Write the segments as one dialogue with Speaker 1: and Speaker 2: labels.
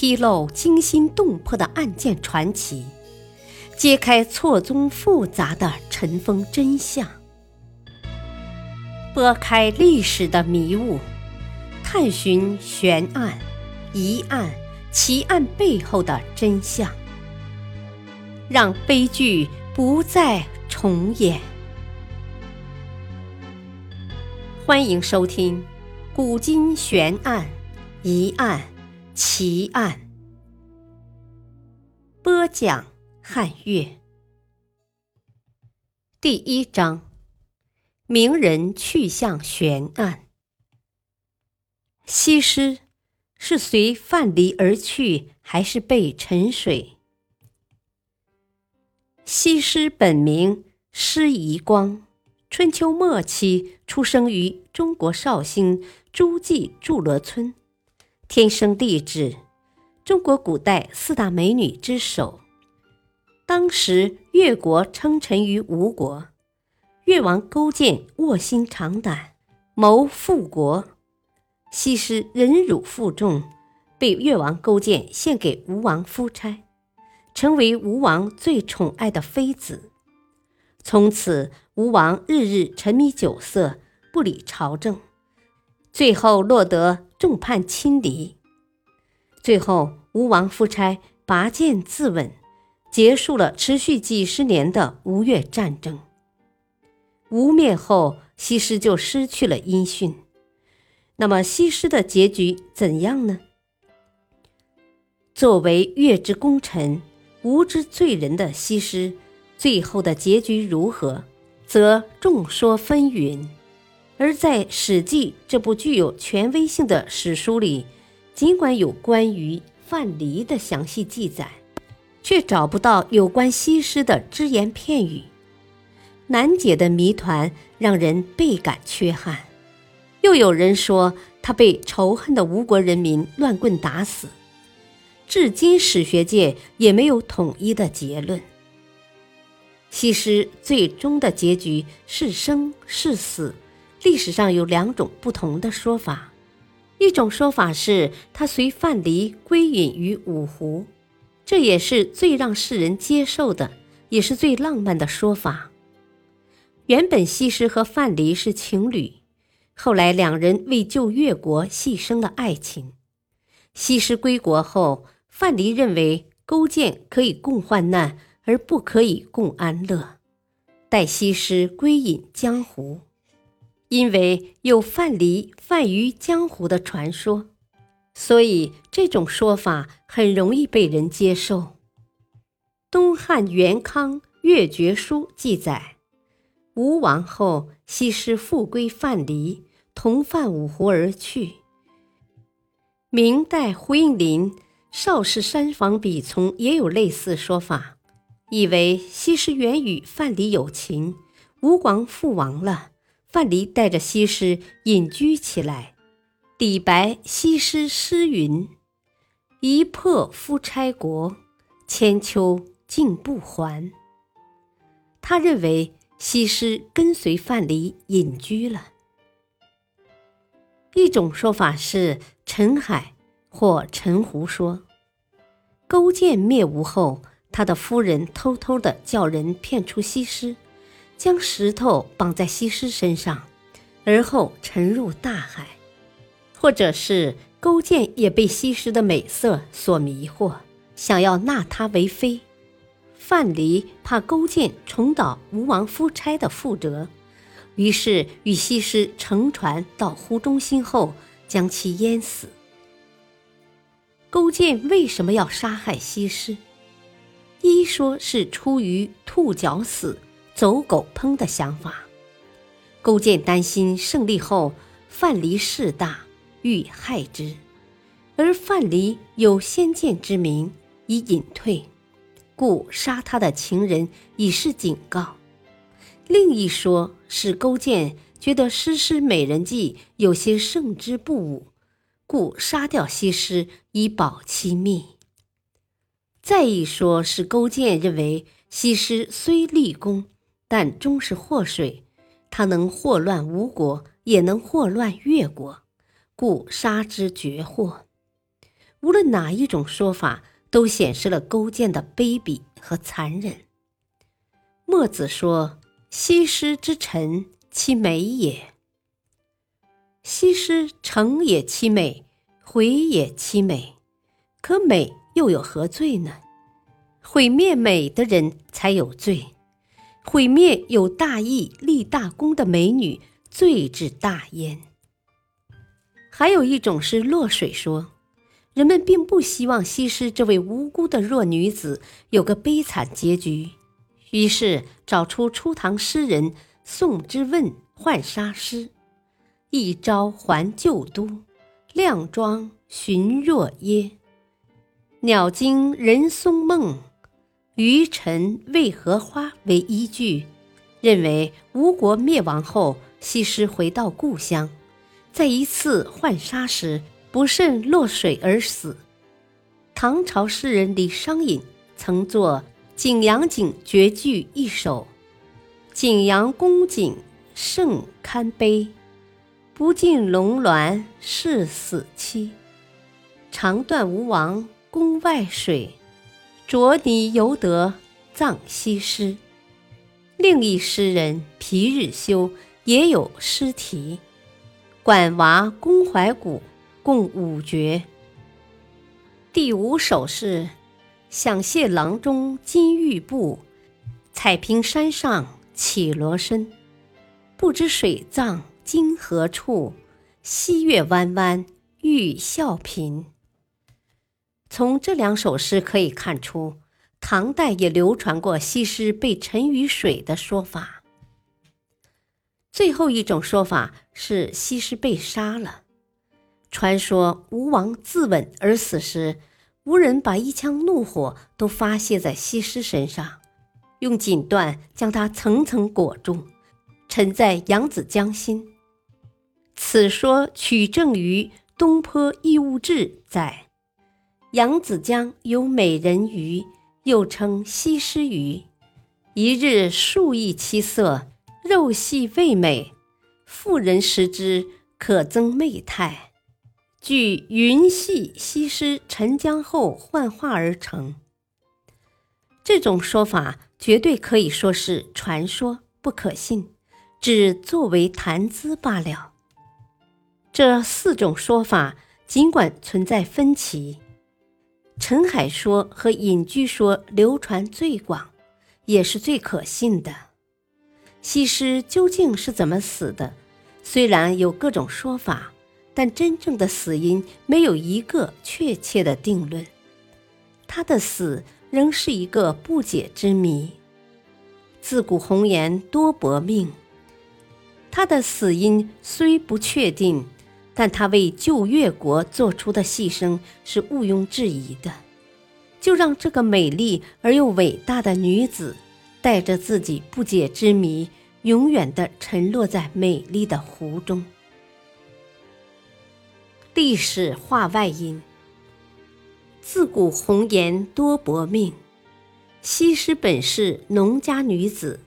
Speaker 1: 披露惊心动魄的案件传奇，揭开错综复杂的尘封真相，拨开历史的迷雾，探寻悬案、疑案、奇案背后的真相，让悲剧不再重演。欢迎收听《古今悬案、疑案、奇案》，播讲汉乐。第一章：名人去向悬案。西施是随范蠡而去，还是被沉水？西施本名施夷光。春秋末期出生于中国绍兴诸暨祝罗村，天生丽质，中国古代四大美女之首。当时越国称臣于吴国，越王勾践卧薪尝胆，谋复国。西施忍辱负重，被越王勾践献给吴王夫差，成为吴王最宠爱的妃子。从此，吴王日日沉迷酒色，不理朝政，最后落得众叛亲离。最后，吴王夫差拔剑自刎，结束了持续几十年的吴越战争。吴灭后，西施就失去了音讯。那么，西施的结局怎样呢？作为越之功臣、吴之罪人的西施。最后的结局如何，则众说纷纭。而在《史记》这部具有权威性的史书里，尽管有关于范蠡的详细记载，却找不到有关西施的只言片语。难解的谜团让人倍感缺憾。又有人说他被仇恨的吴国人民乱棍打死，至今史学界也没有统一的结论。西施最终的结局是生是死，历史上有两种不同的说法。一种说法是他随范蠡归隐于五湖，这也是最让世人接受的，也是最浪漫的说法。原本西施和范蠡是情侣，后来两人为救越国牺牲了爱情。西施归国后，范蠡认为勾践可以共患难。而不可以共安乐，待西施归隐江湖，因为有范蠡泛于江湖的传说，所以这种说法很容易被人接受。东汉元康《越绝书》记载，吴王后，西施复归范蠡，同泛五湖而去。明代胡应麟《邵氏山房笔从》也有类似说法。以为西施原与范蠡有情，吴王复亡了，范蠡带着西施隐居起来。李白西施诗云：“一破夫差国，千秋竟不还。”他认为西施跟随范蠡隐居了。一种说法是陈海或陈胡说，勾践灭吴后。他的夫人偷偷的叫人骗出西施，将石头绑在西施身上，而后沉入大海；或者是勾践也被西施的美色所迷惑，想要纳她为妃。范蠡怕勾践重蹈吴王夫差的覆辙，于是与西施乘船到湖中心后，将其淹死。勾践为什么要杀害西施？一说是出于兔角死，走狗烹的想法。勾践担心胜利后范蠡势大，欲害之，而范蠡有先见之明，以隐退，故杀他的情人以示警告。另一说是勾践觉得诗诗美人计有些胜之不武，故杀掉西施以保其密。再一说，是勾践认为西施虽立功，但终是祸水，他能祸乱吴国，也能祸乱越国，故杀之绝祸。无论哪一种说法，都显示了勾践的卑鄙和残忍。墨子说：“西施之臣，其美也。西施诚也其美，毁也其美。可美又有何罪呢？毁灭美的人才有罪，毁灭有大义、立大功的美女，罪之大焉。”还有一种是落水说。人们并不希望西施这位无辜的弱女子有个悲惨结局，于是找出初唐诗人宋之问浣纱诗：“一朝还旧都，靓妆寻若耶。鸟惊人松梦，余臣为何花？”为依据，认为吴国灭亡后，西施回到故乡，在一次浣纱时。不慎落水而死。唐朝诗人李商隐曾作《景阳景》绝句一首：“景阳宫景胜堪悲，不尽龙鸾是死期。长断吴王宫外水，着泥犹得葬西施。”另一诗人皮日休也有诗题：“管娃宫怀古。”共五绝。第五首是：想谢郎中金玉布，彩屏山上绮罗身。不知水葬今何处？溪月弯弯欲笑贫。从这两首诗可以看出，唐代也流传过西施被沉于水的说法。最后一种说法是西施被杀了。传说吴王自刎而死时，吴人把一腔怒火都发泄在西施身上，用锦缎将她层层裹住，沉在扬子江心。此说取证于《东坡异物志》载：扬子江有美人鱼，又称西施鱼。一日数亿七色，肉细味美，妇人食之，可增媚态。据云系西施沉江后幻化而成，这种说法绝对可以说是传说，不可信，只作为谈资罢了。这四种说法尽管存在分歧，陈海说和隐居说流传最广，也是最可信的。西施究竟是怎么死的？虽然有各种说法。但真正的死因没有一个确切的定论，他的死仍是一个不解之谜。自古红颜多薄命，他的死因虽不确定，但他为救越国做出的牺牲是毋庸置疑的。就让这个美丽而又伟大的女子，带着自己不解之谜，永远的沉落在美丽的湖中。历史话外音：自古红颜多薄命，西施本是农家女子，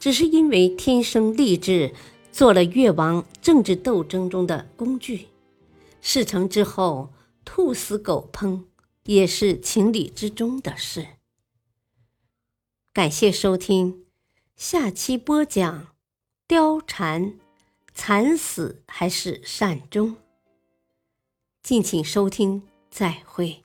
Speaker 1: 只是因为天生丽质，做了越王政治斗争中的工具。事成之后，兔死狗烹，也是情理之中的事。感谢收听，下期播讲：貂蝉惨死还是善终？敬请收听，再会。